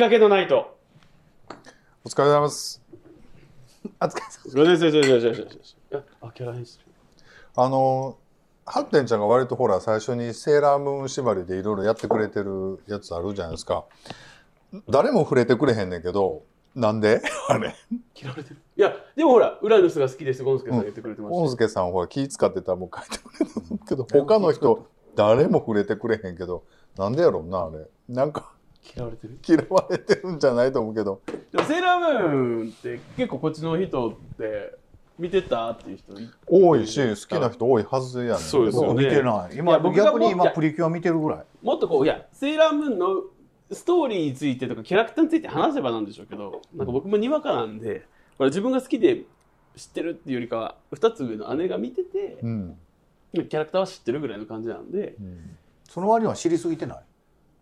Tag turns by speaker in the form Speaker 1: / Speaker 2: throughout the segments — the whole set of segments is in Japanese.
Speaker 1: かけのないと。
Speaker 2: お疲れ様です。
Speaker 3: お疲れ様
Speaker 1: ごめんなさい、ごめんなさい、ごめんなさいごめんなさい。あ、あキャラ変する。
Speaker 2: あの、ハッテンちゃんが割とほら、最初にセーラームーン縛りでいろいろやってくれてるやつあるじゃないですか。誰も触れてくれへんねんけど、なんで？あれ。
Speaker 1: 嫌われてる。いや、でもほら、裏の人が好きです、ゴンスケさん言ってくれてました。
Speaker 2: 大助さんほら気使ってたらもう書いてくれてるけど、他の人誰も触れてくれへんけど、なんでやろうな、あれ。なんか
Speaker 1: 嫌われてる。
Speaker 2: 嫌われてるんじゃないと思うけど。
Speaker 1: でもセーラームーンって結構こっちの人って見てたっていう人い
Speaker 2: 多いし、好きな人多いはずやね。
Speaker 1: そうですよね
Speaker 3: 見てない。
Speaker 1: い
Speaker 3: 今
Speaker 1: や僕が
Speaker 3: 逆に今プリキュア見てるぐらい。
Speaker 1: もっとこういやセーラームーンのストーリーについてとかキャラクターについて話せばなんでしょうけどなんか僕もにわかなんでこれ自分が好きで知ってるっていうよりかは2つ上の姉が見てて
Speaker 2: うん。
Speaker 1: キャラクターは知ってるぐらいの感じなんで。
Speaker 2: うん。
Speaker 3: その割には知りすぎてない？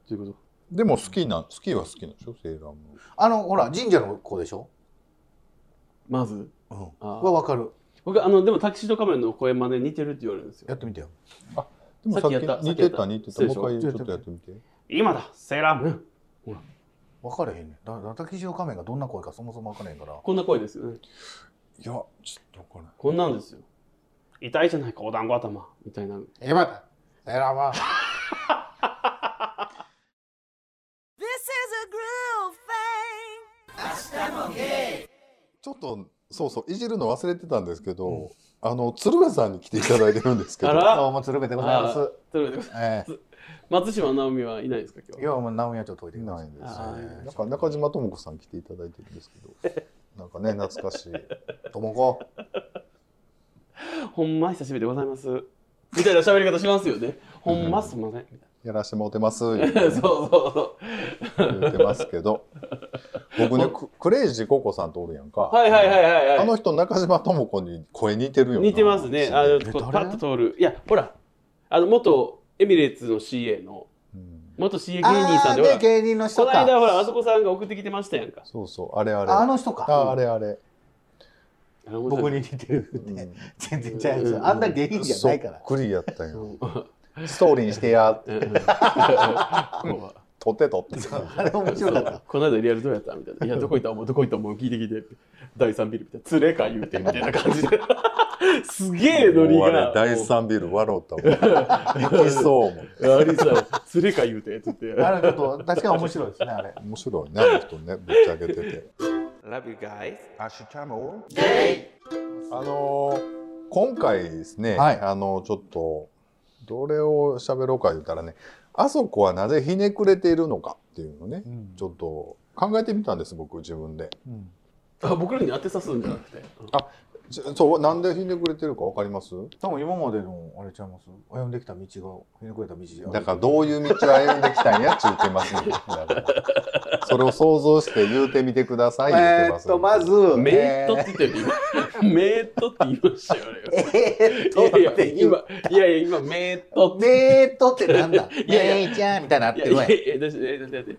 Speaker 1: というこ
Speaker 2: でも好きな、好きは好きなんでしょ、セーラームーン。
Speaker 3: あのほら神社の子でしょ、
Speaker 1: とまず。
Speaker 3: うん、
Speaker 1: あ
Speaker 3: はわかる。
Speaker 1: 僕あのでもタキシード仮面の声真似似てるって言われるんですよ。
Speaker 3: やってみてよ。
Speaker 2: でもさっき
Speaker 1: さっきやった
Speaker 2: 似てた似てた。もう一回ちょっとやってみて。
Speaker 1: 今だセーラームーン。
Speaker 3: 分かれへんねん。だから滝塩仮面がどんな声かそもそも分からへんから。
Speaker 1: こんな声ですよね。
Speaker 2: いや、ちょっとわからない。
Speaker 1: こんなんですよ。痛いじゃないかお団子頭。みたいな。
Speaker 3: 今だセーラーマン
Speaker 2: ちょっと、そうそう、いじるの忘れてたんですけど、あの、鶴瓶さんに来ていただいてるんですけど、
Speaker 1: あら。
Speaker 3: どうも鶴瓶でございます。
Speaker 1: あそれで
Speaker 3: え
Speaker 1: 松島直美はいないですか今日
Speaker 3: えいやもう直美はちょっと置いて
Speaker 2: ない。いんですね。なんか中島智子さん来ていただいてるんですけど、なんかね、懐かしい。
Speaker 3: ともこ
Speaker 1: ほんま久しぶりでございます。みたいな喋り方しますよね。ほんますんません。
Speaker 2: やらしてもうてます、言うて
Speaker 1: なそうそうそう。
Speaker 2: 言ってますけど、僕ね、ククレイジーココさんとおるやんか。
Speaker 1: はいはいはいはいはい。
Speaker 2: あの人、中島智子に声似てるよな。
Speaker 1: 似てますね。あのパッと通る。いやほらあの元エミレーツの CA の
Speaker 2: うん。
Speaker 1: 元 CA 芸人さんでほ
Speaker 3: 芸人の人
Speaker 1: この間
Speaker 3: か
Speaker 1: ほらあそこさんが送ってきてましたやんか。
Speaker 2: そうそう、あれあれ。
Speaker 3: ああの人か。
Speaker 2: ああれあれ。
Speaker 3: 僕に似てるって、
Speaker 2: うん。
Speaker 3: 全然ちゃいますよ。あんな芸人じゃないから。
Speaker 2: そっくりやったん。よ。
Speaker 1: うん。
Speaker 2: ストーリーにしてや、
Speaker 1: うんうんこう
Speaker 2: 取って取って。
Speaker 3: あれ面白かった
Speaker 1: この間リアルどうやったみたいな。いや、どこ行った？思うどこ行った？思う聞いて聞いて。第3ビルみたいな。つれか言うてみたいな感じで。すげえノリが。
Speaker 2: 第三ビル笑ったもん。行きそうもん。
Speaker 1: あれさ、つれか言うて、つって。
Speaker 3: あれちょっと確かに面白いですねあれ
Speaker 2: 面白いね、あの人ね、ぶっちゃけてて。
Speaker 1: Love you guys.
Speaker 2: あのー今回ですね、
Speaker 3: はい
Speaker 2: あのちょっとどれを喋ろうか言ったらねあそこはなぜひねくれているのかっていうのをね、
Speaker 3: うん。
Speaker 2: ちょっと考えてみたんです僕自分で。
Speaker 3: うん。
Speaker 1: あ僕らに当てさすんじゃなくて。
Speaker 2: ちそうなんでひねくれてるかわかります？
Speaker 3: 多分今までのあれちゃいます？歩んできた道がひねくれた道
Speaker 2: だからどういう道を歩んできたんやっちゅうてます それを想像して言うてみてください言うてます、
Speaker 3: えーっとまず
Speaker 1: メートって言ってる今。メートって言いましたよね。
Speaker 3: えーっと
Speaker 1: いやいや、
Speaker 3: って言う
Speaker 1: 今、いやいや、今、メートって。
Speaker 3: メートってなんだ？
Speaker 1: いやいや。
Speaker 3: メーちゃんみたいになっ
Speaker 1: いやい
Speaker 3: てるわよ
Speaker 1: やいや、だしえだってだって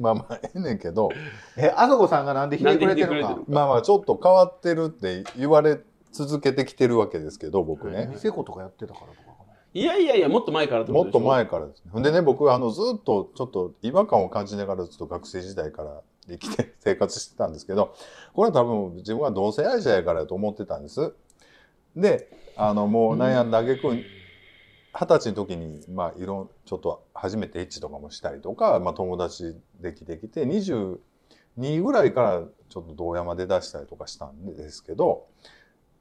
Speaker 2: まあまあええねんけど
Speaker 3: えあそこさんがなんでひねくれてるのか。
Speaker 2: まあまあちょっと変わってるって言われ続けてきてるわけですけど僕ね、
Speaker 3: 店子とかやってたからとかい
Speaker 1: やいやいや、もっと前からってこ
Speaker 2: もっ
Speaker 1: とでしょ
Speaker 2: と前からですね。ほんでね、僕、あの、ずっとちょっと違和感を感じながらずっと学生時代から生きて、生活してたんですけど、これは多分自分は同性愛者やからと思ってたんです。で、あの、もう悩んだ挙句、二十歳の時に、まあ、いろん、ちょっと初めてエッチとかもしたりとか、まあ、友達できてきて、22ぐらいからちょっと同山で出したりとかしたんですけど、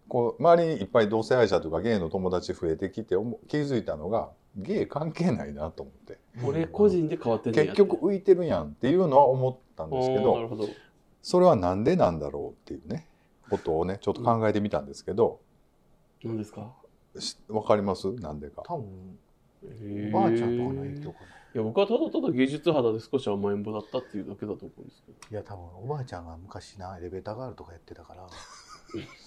Speaker 2: こう周りにいっぱい同性愛者とかゲイの友達増えてきて思気づいたのがゲイ関係ないなと思って。
Speaker 1: 俺個人で変わって
Speaker 2: 結局浮いてるやんっていうのは思ったんですけど。それはなんでなんだろうっていうねことをねちょっと考えてみたんですけど
Speaker 1: 何ですか？
Speaker 2: しわかります？なんでか。
Speaker 3: 多分
Speaker 1: お
Speaker 3: おばあちゃんとかの影響か
Speaker 1: いや僕はただただ芸術肌で少し甘えん坊だったっていうだけだと思うんですけど。
Speaker 3: ないや多分おばあちゃんが昔なエレベーターガールとかやってたから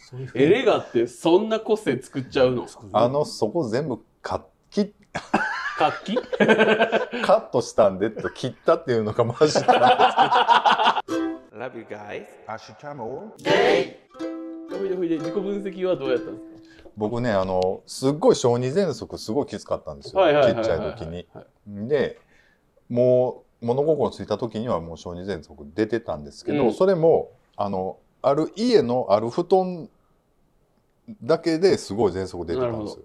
Speaker 3: そういう
Speaker 1: エレガってそんな個性作っちゃうの？
Speaker 2: あのそこ全部カッ切
Speaker 1: 活気？
Speaker 2: カットしたんでと切ったっていうのがマジなんで
Speaker 1: Love you guys.
Speaker 2: すけど
Speaker 1: ほいでほいで自己分析はどうやったんです
Speaker 2: 僕ねあのすっごい小児喘息すごいきつかったんですよ、ちっちゃい時に。
Speaker 1: はい
Speaker 2: でもう物心ついた時にはもう小児喘息出てたんですけど、
Speaker 1: うん。
Speaker 2: それもあのある家のある布団だけですごい喘息出てたんですよ。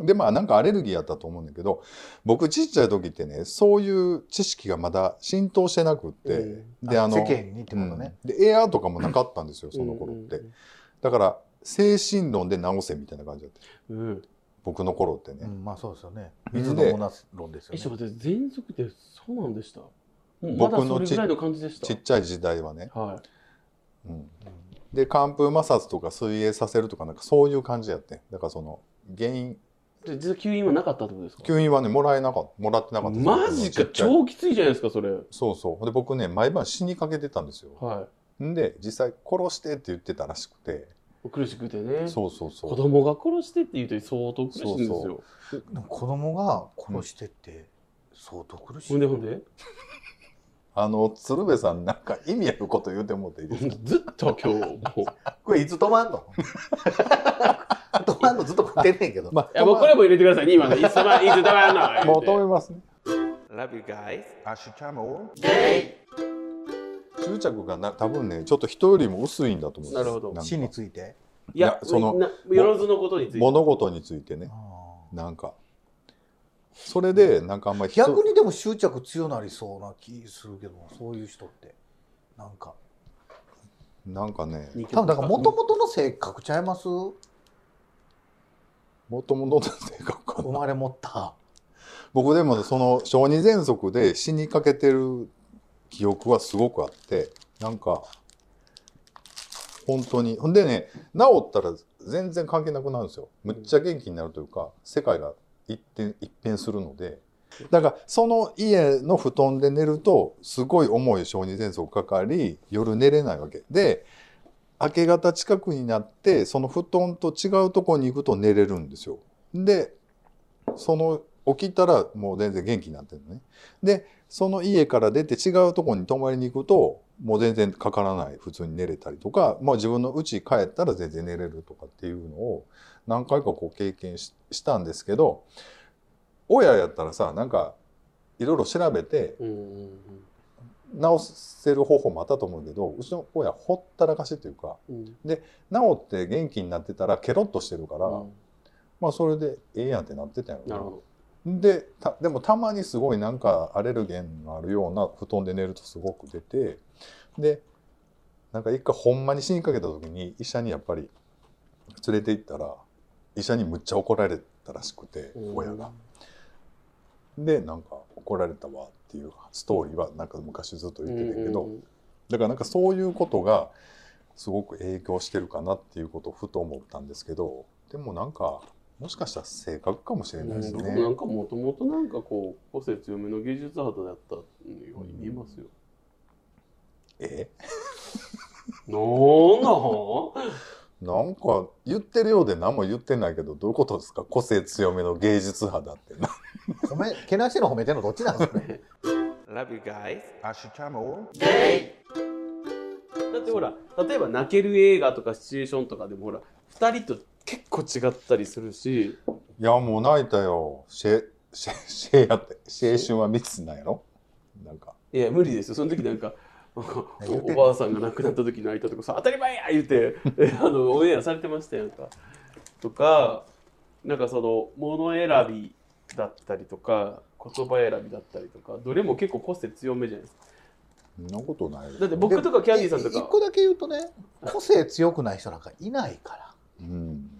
Speaker 2: でまあなんかアレルギーやったと思うんだけど僕ちっちゃい時ってねそういう知識がまだ浸透してなくって、であの
Speaker 3: 世間にってことね。
Speaker 2: うん。でエアーとかもなかったんですよその頃って、だから精神論で治せみたいな感じだった。
Speaker 1: うん。うん
Speaker 2: 僕の頃ってね、
Speaker 3: うん、まあそうですよね。
Speaker 2: 水
Speaker 3: のモナ論ですよ
Speaker 1: えちょっ
Speaker 3: ね。
Speaker 1: と待って喘息ってそうなんでした
Speaker 2: 僕のちっちゃい時代はね、
Speaker 1: は
Speaker 2: うん、で寒風摩擦とか水泳させるとかなんかそういう感じやってだからその原因。
Speaker 1: いで実は吸引はなかったってことですか？
Speaker 2: 吸引はねもらえなかった。もらってなかった
Speaker 1: マジか。超きついじゃないですかそれ。
Speaker 2: そうそう。で僕ね毎晩死にかけてたんですよ。
Speaker 1: は
Speaker 2: んで実際殺してって言ってたらしくて。
Speaker 1: い苦しくてね。
Speaker 2: そうそうそう。
Speaker 1: 子供が殺してって言うと相当苦しいんですよ。
Speaker 2: そう
Speaker 3: でも子供が殺してって相当苦しい。
Speaker 1: ほんでほんで？
Speaker 2: あの鶴瓶さんなんか意味あること言うてもっていいですか？
Speaker 1: ずっと今日も。う
Speaker 3: これいつ止まんの？止まんのずっと食ってんねんけど。
Speaker 2: まあ
Speaker 1: いやもうこれも入れてくださいね今の。いつまいつだまんの
Speaker 2: もう止めますね。
Speaker 1: Love you guys
Speaker 2: 執着がな多分ねちょっと人よりも薄いんだと思うんです
Speaker 1: なるほど。
Speaker 2: なんか。
Speaker 3: 死について？
Speaker 1: いや
Speaker 2: その
Speaker 1: なよろずのことについて。
Speaker 2: 物事についてね。
Speaker 3: あ
Speaker 2: なんか。それでなんかあんまり
Speaker 3: 逆にでも執着強なりそうな気するけどそういう人って。なんか。
Speaker 2: なんかね。
Speaker 3: 多分だからもともとの性格ちゃいます？
Speaker 2: もともとの性格かな。
Speaker 3: 生まれ持った。
Speaker 2: 僕でもその小児喘息で死にかけてる記憶はすごくあってなんか本当に。ほんでね治ったら全然関係なくなるんですよ。むっちゃ元気になるというか世界が一変一変するので。だからその家の布団で寝るとすごい重い小児喘息かかり夜寝れないわけ。で明け方近くになってその布団と違うとこに行くと寝れるんですよ。でその起きたらもう全然元気になってるのね。でその家から出て違うところに泊まりに行くともう全然かからない普通に寝れたりとか、まあ、自分の家帰ったら全然寝れるとかっていうのを何回かこう経験ししたんですけど親やったらさなんかいろいろ調べて治せる方法もあったと思うけどうちの親ほったらかしというか
Speaker 1: うん
Speaker 2: 治って元気になってたらケロッとしてるから、
Speaker 1: うん。
Speaker 2: まあそれでええやんってなってたよ
Speaker 1: な。るほ
Speaker 2: でたでもたまにすごいなんかアレルゲンのあるような布団で寝るとすごく出てでなんか一回ほんまに死にかけた時に医者にやっぱり連れて行ったら医者にむっちゃ怒られたらしくて
Speaker 1: ど
Speaker 2: 親が。でなんか怒られたわっていうストーリーはなんか昔ずっと言ってたけど、だからなんかそういうことがすごく影響してるかなっていうことをふと思ったんですけどでもなんかもしかしたら性格かもしれないですね。
Speaker 1: 僕なんかもともとなんかこう個性強めの芸術肌だったように見えますよ。
Speaker 2: え？
Speaker 1: なんなん
Speaker 2: なんか言ってるようで何も言ってないけどどういうことですか？個性強めの芸術肌って。な
Speaker 3: 褒めけなしの褒めてんのどっちなんですか？ね
Speaker 1: Love you guys.
Speaker 4: ゲ
Speaker 1: だってほら例えば泣ける映画とかシチュエーションとかでもほら2人と結構違ったりするし。
Speaker 2: いやもう泣いたよ。シェシェシェやって。青春は密なんやろ？なんか。
Speaker 1: いや無理ですよ。その時なんかおおばあさんが亡くなった時泣いたとかさ当たり前や言うてえ あのオンエアされてましたやんか。とかなんかその物選びだったりとか言葉選びだったりとかどれも結構個性強めじゃないですか。
Speaker 2: そんなことない
Speaker 1: だって僕とかキャンディーさんとか。
Speaker 3: 一個だけ言うとね個性強くない人なんかいないから。
Speaker 2: うん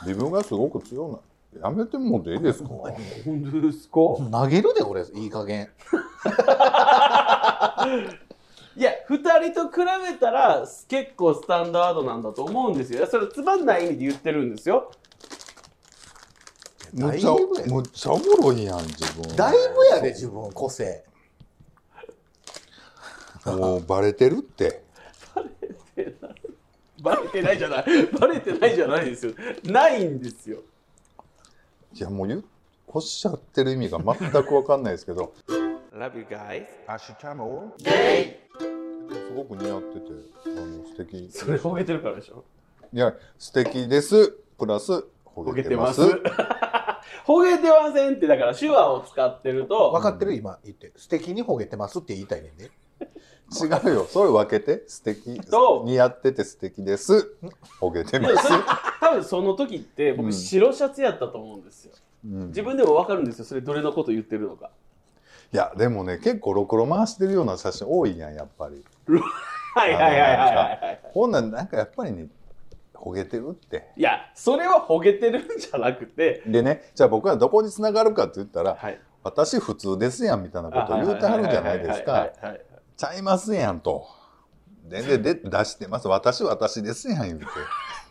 Speaker 2: 自分がすごく強いなやめてもでいいですか？
Speaker 1: 本当ですか？
Speaker 3: 投げるで俺いい加減。
Speaker 1: いや2人と比べたら結構スタンダードなんだと思うんですよ。それつまんない意味で言ってるんですよ。
Speaker 2: むっちゃ
Speaker 3: だいぶや
Speaker 2: むっちゃおもろいやん自分。
Speaker 3: だいぶやで自分個性。
Speaker 2: もうバレてるって
Speaker 1: バレてないじゃない。バレてないじゃないですよ。ないんですよ。
Speaker 2: いやもう言うおっしゃってる意味が全く分かんないですけど。
Speaker 1: Love you guys.
Speaker 2: すごく似合っててあの素敵。
Speaker 1: それ褒めてるからでしょ。
Speaker 2: いや素敵です。プラスほ
Speaker 1: 褒げてま
Speaker 2: す。
Speaker 1: ほげてませんって、だから手話を使ってると、
Speaker 3: 分かってる？今言って。素敵にほげてますって言いたいねんで。
Speaker 2: 違うよ。それ分けて。素敵。
Speaker 1: と
Speaker 2: 似合ってて素敵です。ほげてます
Speaker 1: 多分その時って僕
Speaker 2: うん
Speaker 1: 白シャツやったと思うんですよ。
Speaker 2: うん
Speaker 1: 自分でも分かるんですよ。それどれのこと言ってるのか。
Speaker 2: いや、でもね、結構ろくろ回してるような写真多いやん、やっぱり。
Speaker 1: はいはいはいはいはいはい。
Speaker 2: ほんなん、なんかやっぱりね、ほげてるって。
Speaker 1: いや、それはほげてるんじゃなくて、
Speaker 2: でね、じゃあ僕はどこに繋がるかって言ったら、
Speaker 1: はい。
Speaker 2: 私普通ですやんみたいなこと言うてはるじゃないですか。ちゃいますやんと。全然で出してます。私私ですやん言うて。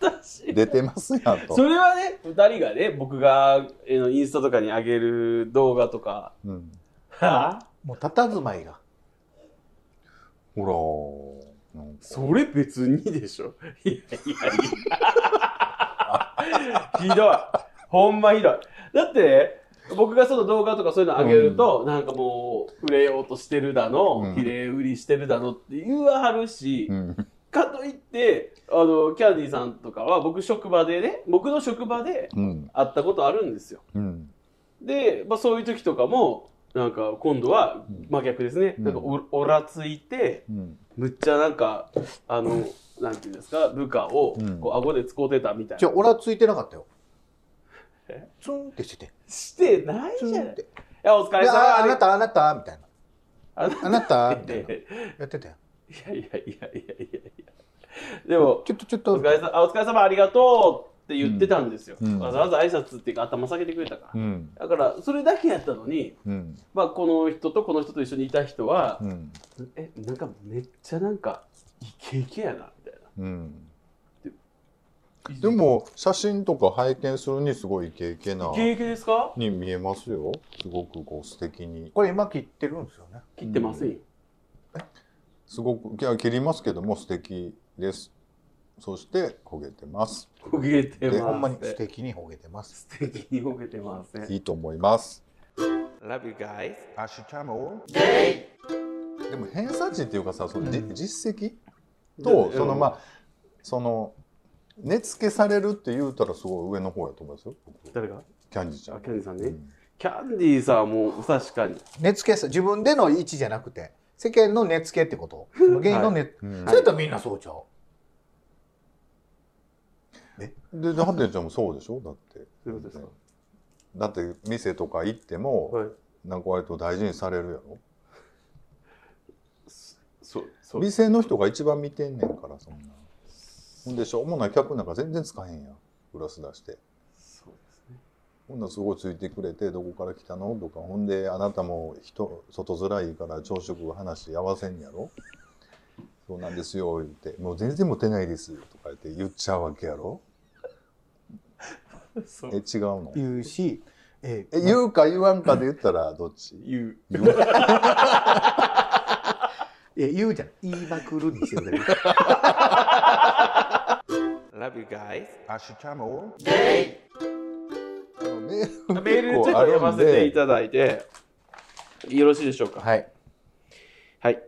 Speaker 1: 私
Speaker 2: 出てますやんと。
Speaker 1: それはね、二人がね、僕がえーインスタとかに上げる動画とか、
Speaker 2: うん、
Speaker 1: は？あ
Speaker 3: もう佇まいが。
Speaker 2: ほら、
Speaker 1: それ別にでしょ。いやいやいや。ひどい。ほんまひどい。だってね、僕がその動画とかそういうの上げると、なんかもう、触れようとしてるだの、
Speaker 2: うん
Speaker 1: 綺麗売りしてるだのって言わはるし、
Speaker 2: うん、
Speaker 1: かといって、あの、キャンディーさんとかは、僕職場でね、僕の職場で
Speaker 2: うん、
Speaker 1: 会ったことあるんですよ。
Speaker 2: うん、
Speaker 1: で、まあそういう時とかも、なんか今度は真逆ですね。
Speaker 2: うん
Speaker 1: なんかおおらついて、
Speaker 2: うん。
Speaker 1: むっちゃなんか、あの、なんていうんですか、部下を
Speaker 2: うん
Speaker 1: こう顎で使うてたみたい
Speaker 3: じゃあ、
Speaker 1: な。
Speaker 3: 俺はついてなかったよ。
Speaker 1: え
Speaker 3: ツンってしてて。
Speaker 1: してないじゃない。や、お疲れ
Speaker 3: いやああ
Speaker 1: 様
Speaker 3: なた、あなた、みたいな。
Speaker 1: あな
Speaker 3: あなた、みたい
Speaker 1: い
Speaker 3: な。やってたよ。
Speaker 1: やいやいやいやいやいや。でも、
Speaker 3: ちょっと、ちょっと
Speaker 1: お疲。れさあお疲れ様ありがとうって言ってたんですよ。
Speaker 2: うん
Speaker 1: わざわざ挨拶っていうか頭下げてくれたから。
Speaker 2: うん、
Speaker 1: だから、それだけやったのに、
Speaker 2: うん、
Speaker 1: まあ、この人とこの人と一緒にいた人は
Speaker 2: う、ん、
Speaker 1: え、なんかめっちゃなんか、イケイケやな、みたい
Speaker 2: うん。
Speaker 1: な。
Speaker 2: で、も、写真とか拝見するにすごいイケイケな
Speaker 1: イ、ケイケですか？
Speaker 2: に見えますよ。すごくこう素敵に。
Speaker 3: これ今切ってるんですよね。
Speaker 1: 切ってませんよ。
Speaker 2: すごく、いや、切りますけども素敵です。そして、焦げてます。
Speaker 1: 焦げてます。
Speaker 2: で
Speaker 3: ほんまに素敵にほげてます。
Speaker 1: 素敵に焦げてますね。
Speaker 2: いいと思います。
Speaker 1: Love you guys.
Speaker 2: アッシュチャムでも偏差値っていうかさその、じ実績と
Speaker 1: うん
Speaker 2: そのまあその値付けされるって言うたらすごい上の方やと思いますよ。僕
Speaker 1: 誰が？
Speaker 2: キャンディーちゃ
Speaker 1: あ、
Speaker 2: ん
Speaker 1: キャンディーさんね。
Speaker 2: うん。
Speaker 1: キャンディーさんはもう確かに。
Speaker 3: 値付けさ、自分での位置じゃなくて、世間の値付けってこと？その芸人の値、
Speaker 2: うん。
Speaker 3: それとみんなそうちゃう？
Speaker 2: ででハテちゃんもそうでしょ？だって。だって店とか行っても、
Speaker 1: はい。
Speaker 2: なんか割と大事にされるやろ？
Speaker 1: そう、そう。
Speaker 2: 店の人が一番見てんねんからそんなほんでしょうもない客なんか全然使えへんやんグラス出して
Speaker 1: そうですね。
Speaker 2: ほんならすごいついてくれて「どこから来たの?」とかほんで「あなたも人外面いいから朝食話合わせんやろ?」「そうなんですよ」言って「もう全然モテないです」とか言って言っちゃうわけやろ？
Speaker 1: そう
Speaker 2: え違うの？
Speaker 3: 言うし、え
Speaker 2: え言うか言わんかで言ったらどっち？
Speaker 1: 言う。
Speaker 2: 言う
Speaker 3: え言うじゃん。言いまくるにしてる。
Speaker 1: Love you guys.
Speaker 2: アッシュチャムメ
Speaker 1: メールちょっと読ませていただいて、よろしいでしょうか？
Speaker 3: はい。
Speaker 1: はい。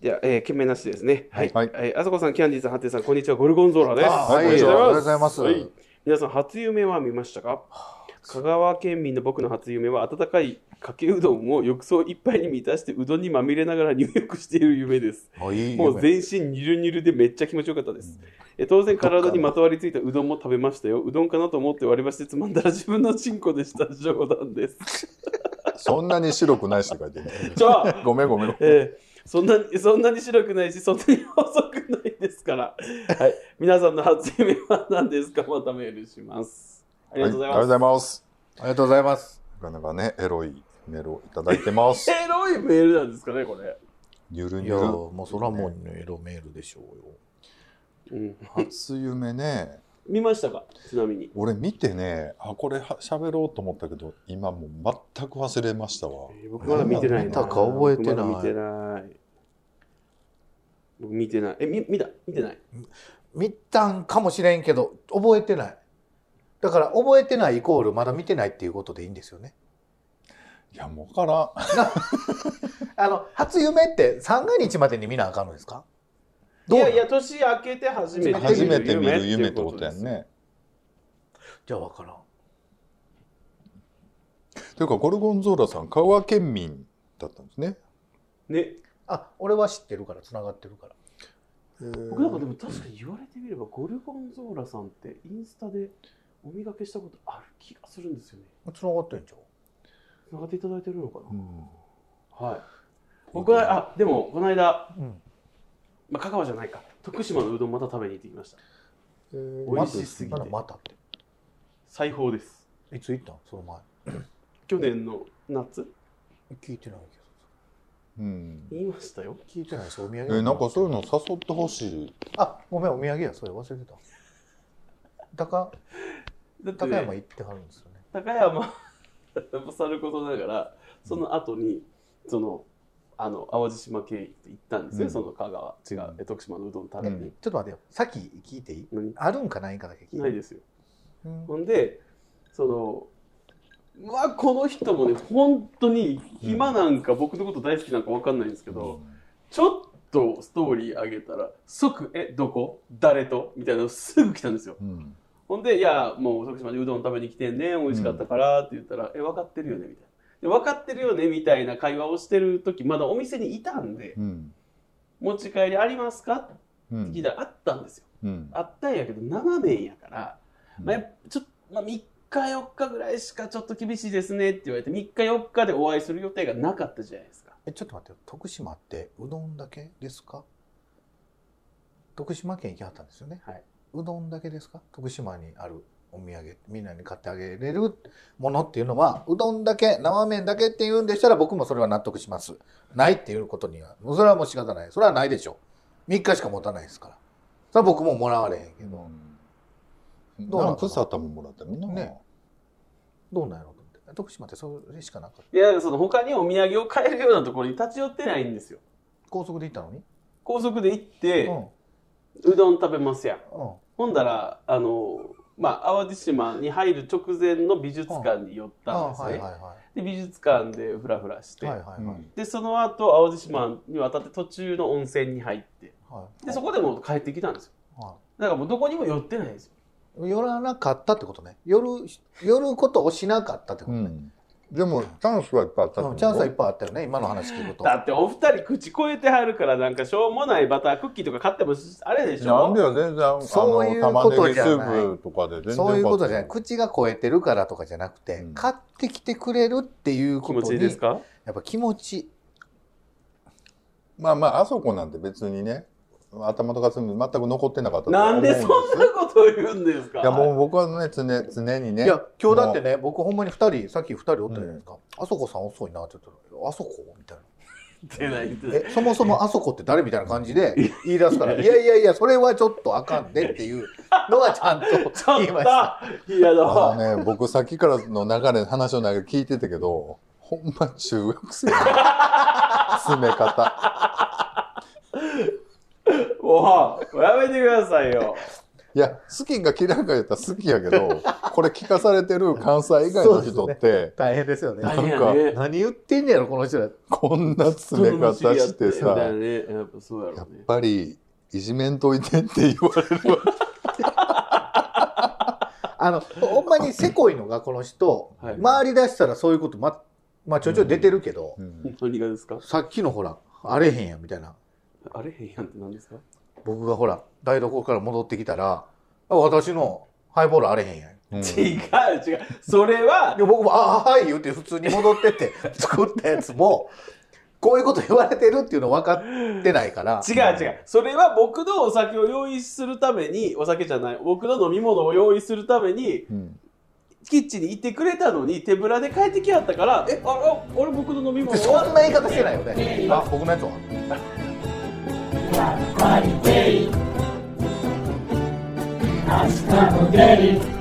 Speaker 1: では、えー、懸命なしですね。はい。
Speaker 2: はい
Speaker 1: えーあさこさん、キャンディーさん、ハッテンさん、こんにちは。ゴルゴンゾーラです。
Speaker 3: あ
Speaker 2: はい
Speaker 3: ありがとうございます。
Speaker 1: はい皆さん、初夢は見ましたか？香川県民の僕の初夢は、温かいかけうどんを浴槽いっぱいに満たして、うどんにまみれながら入浴している夢です。もう全身ニルニルでめっちゃ気持ちよかったです。え当然体にまとわりついたうどんも食べましたよ。うどんかなと思って割り箸でつまんだら自分のチンコでした。冗談です。
Speaker 2: そんなに白くないしとか言ってね
Speaker 1: じゃあ、
Speaker 2: ごめんごめん
Speaker 1: えーそんなに、そんなに白くないし、そんなに細くないですから。はい。皆さんの初夢は何ですか？またメールします。ありがとうございます。
Speaker 2: はいありがとうございます
Speaker 3: ありがとうございます。
Speaker 2: なかなかねエロいメールをいただいてます
Speaker 1: エロいメールなんですかね、これ。
Speaker 2: ゆるゆる
Speaker 3: もうそらもうねエロメールでしょうよ。
Speaker 1: うん。
Speaker 2: 初夢ね
Speaker 1: 見ましたか？ちなみに。
Speaker 2: 俺見てねあこれは喋ろうと思ったけど今もう全く忘れましたわ
Speaker 1: えー僕まだ見てないな。
Speaker 3: 見たか覚えてない
Speaker 1: 見てない。僕見てない。え、み見た？見てない？
Speaker 3: 見たんかもしれんけど覚えてない。だから覚えてないイコールまだ見てないっていうことでいいんですよね。
Speaker 2: いやもうわからん
Speaker 3: あの初夢って三が日までに見なあかんのですか？
Speaker 1: いやいや、年明けて初めて
Speaker 2: 初めて見る夢ってことやん
Speaker 1: です。
Speaker 2: ね。
Speaker 3: じゃあわからん。
Speaker 2: というかゴルゴンゾーラさん香川県民だったんですね。
Speaker 1: ね。
Speaker 3: あ俺は知ってるから繋がってるから。
Speaker 1: 僕なんかでも確かに言われてみればゴルゴンゾーラさんってインスタでお見かけしたことある気がするんですよね。
Speaker 3: 繋がってんじゃん。
Speaker 1: 繋がっていただいてるのか
Speaker 2: うん。
Speaker 1: な、はい。僕はあでもこの間、
Speaker 3: うん
Speaker 1: まあ、香川じゃないか。徳島のうどんまた食べに行ってきました。
Speaker 2: えー
Speaker 1: 美味しすぎて。
Speaker 3: またって。
Speaker 1: 裁縫です。
Speaker 3: いつ行ったん？その前。
Speaker 1: 去年の夏？
Speaker 3: 聞いてないけ
Speaker 2: うん。
Speaker 1: 言いましたよ。
Speaker 3: ど聞いてないです。お土産？
Speaker 2: えーなんかそういうの誘ってほしい。
Speaker 3: あごめんお土産やそれ忘れてた。高
Speaker 1: だって、
Speaker 3: 高山
Speaker 1: ね、
Speaker 3: 行ってはるんですよね。
Speaker 1: 高山 さることながらその後にそのあの淡路島経由で行ったんですよ、
Speaker 2: うん。
Speaker 1: その香川。違うえ徳島のうどん食べに、
Speaker 3: ちょっと待ってよ。さっき聞いていい？
Speaker 1: 何？
Speaker 3: あるんかないんかだけ聞いて。
Speaker 1: ないですよ。
Speaker 3: うん。
Speaker 1: ほんでそのまあこの人もね本当に暇なんか僕のこと大好きなんか分かんないんですけど、ちょっとストーリー上げたら即「えどこ？誰と?」みたいなのすぐ来たんですよ。
Speaker 2: うん。
Speaker 1: ほんで「いやもう徳島でうどん食べに来てんね美味しかったから」って言ったら「え分かってるよね」みたいな。で分かってるよねみたいな会話をしてる時まだお店にいたんで
Speaker 2: うん「
Speaker 1: 持ち帰りありますか?」って
Speaker 2: うん
Speaker 1: 聞いたらあったんですよ。
Speaker 2: うん。
Speaker 1: あったんやけど生麺やから、
Speaker 2: うん。
Speaker 1: まあ、ちょっと、まあ、3日4日ぐらいしかちょっと厳しいですねって言われて3日4日でお会いする予定がなかったじゃないですか。
Speaker 3: えちょっと待ってよ。徳島ってうどんだけですか？徳島県行きはったんですよね、
Speaker 1: はい。う
Speaker 3: どんだけですか？徳島にあるお土産みんなに買ってあげれるものっていうのはうどんだけ生麺だけっていうんでしたら僕もそれは納得します。ないっていうことにはそれはもう仕方ない。それはないでしょ。3日しか持たないですから。それは僕ももらわれへんけど、
Speaker 2: うん。
Speaker 3: どうな
Speaker 2: んかプサタももらったの？な。
Speaker 3: ね。どうなんやろうと思って。徳島ってそれしかなかった。
Speaker 1: いやその他にお土産を買えるようなところに立ち寄ってないんですよ。
Speaker 3: 高速で行ったのに？
Speaker 1: 高速で行って、
Speaker 3: うん。
Speaker 1: うどん食べますやん。
Speaker 3: うん。
Speaker 1: ほんだらあのまあ淡路島に入る直前の美術館に寄ったんですね、
Speaker 3: はいはいは
Speaker 1: で美術館でフラフラして、
Speaker 3: いはいはいはい。
Speaker 2: うん。
Speaker 1: でその後淡路島に渡って途中の温泉に入って。
Speaker 3: はい。
Speaker 1: でそこでもう帰ってきたんですよ。
Speaker 3: は
Speaker 1: だからもうどこにも寄ってないんですよ。
Speaker 3: い寄らなかったってことね。寄る寄ることをしなかったってことね、
Speaker 2: うん。でもチャンスはいっぱいあった
Speaker 3: う。んチャンスはいっぱいあったよね今の話聞くと。
Speaker 1: だってお二人口超えてはるからなんかしょうもないバタークッキーとか買ってもあれでしょ？
Speaker 2: なんでよ全然
Speaker 3: そういう
Speaker 2: 玉
Speaker 3: ことじゃない。
Speaker 2: ープとかで全然
Speaker 3: そういうことじゃない。口が超えてるからとかじゃなくて、
Speaker 2: うん。
Speaker 3: 買ってきてくれるっていう
Speaker 1: 気持
Speaker 3: ことに
Speaker 1: ちいいですか？
Speaker 3: やっぱ気持ち。
Speaker 2: たまあまああそこなんて別にね頭とか全部全く残ってなかった
Speaker 1: なんでそんなことを言うんですか。
Speaker 2: いやもう僕はね常常にね。
Speaker 3: いや今日だってね僕ほんまに2人さっき2人おったじゃないですか、あそこさん遅いなって言ったら「あそこ?」みたいな。えそもそもあそこって誰みたいな感じで言い出すから「いや。いやいやそれはちょっとあかんで」っていうのはちゃんと言いました。
Speaker 1: といやだ
Speaker 2: あ
Speaker 1: わ
Speaker 2: のね僕さっきからの流れ話の流れ聞いてたけどほんま中学生の 詰め方。
Speaker 1: もうやめてくださいよ
Speaker 2: いや好きが嫌いか言ったら好きやけど これ聞かされてる関西以外の人って、
Speaker 3: 大変ですよね。
Speaker 2: なん
Speaker 1: ね。
Speaker 3: 何言ってんねやろこの人ら。
Speaker 2: こんな詰め方してさ
Speaker 1: やっ
Speaker 2: ぱりいじめんといてって言われるわ。
Speaker 3: あのほんまにせこいのがこの人、
Speaker 1: はい。
Speaker 3: 回り出したらそういうことままあちょいちょい出てるけど、
Speaker 2: うん。
Speaker 1: 何がですか？
Speaker 3: さっきのほらあれへんやんみたいな。
Speaker 1: あれへんやんって何ですか？
Speaker 3: 僕がほら台所から戻ってきたらあ私のハイボールあれへんやん。
Speaker 2: うん。
Speaker 1: 違う違う。それは
Speaker 3: で僕も「あはい」言うて普通に戻ってって 作ったやつもこういうこと言われてるっていうの分かってないから。
Speaker 1: 違う違う。それは僕のお酒を用意するためにお酒じゃない僕の飲み物を用意するために
Speaker 2: うん。
Speaker 1: キッチンに行ってくれたのに手ぶらで帰ってきはったからえああ俺僕の飲み物
Speaker 3: でそん
Speaker 1: は
Speaker 3: な言い方してないよね。あ僕のやつは？
Speaker 4: 明日もゲイ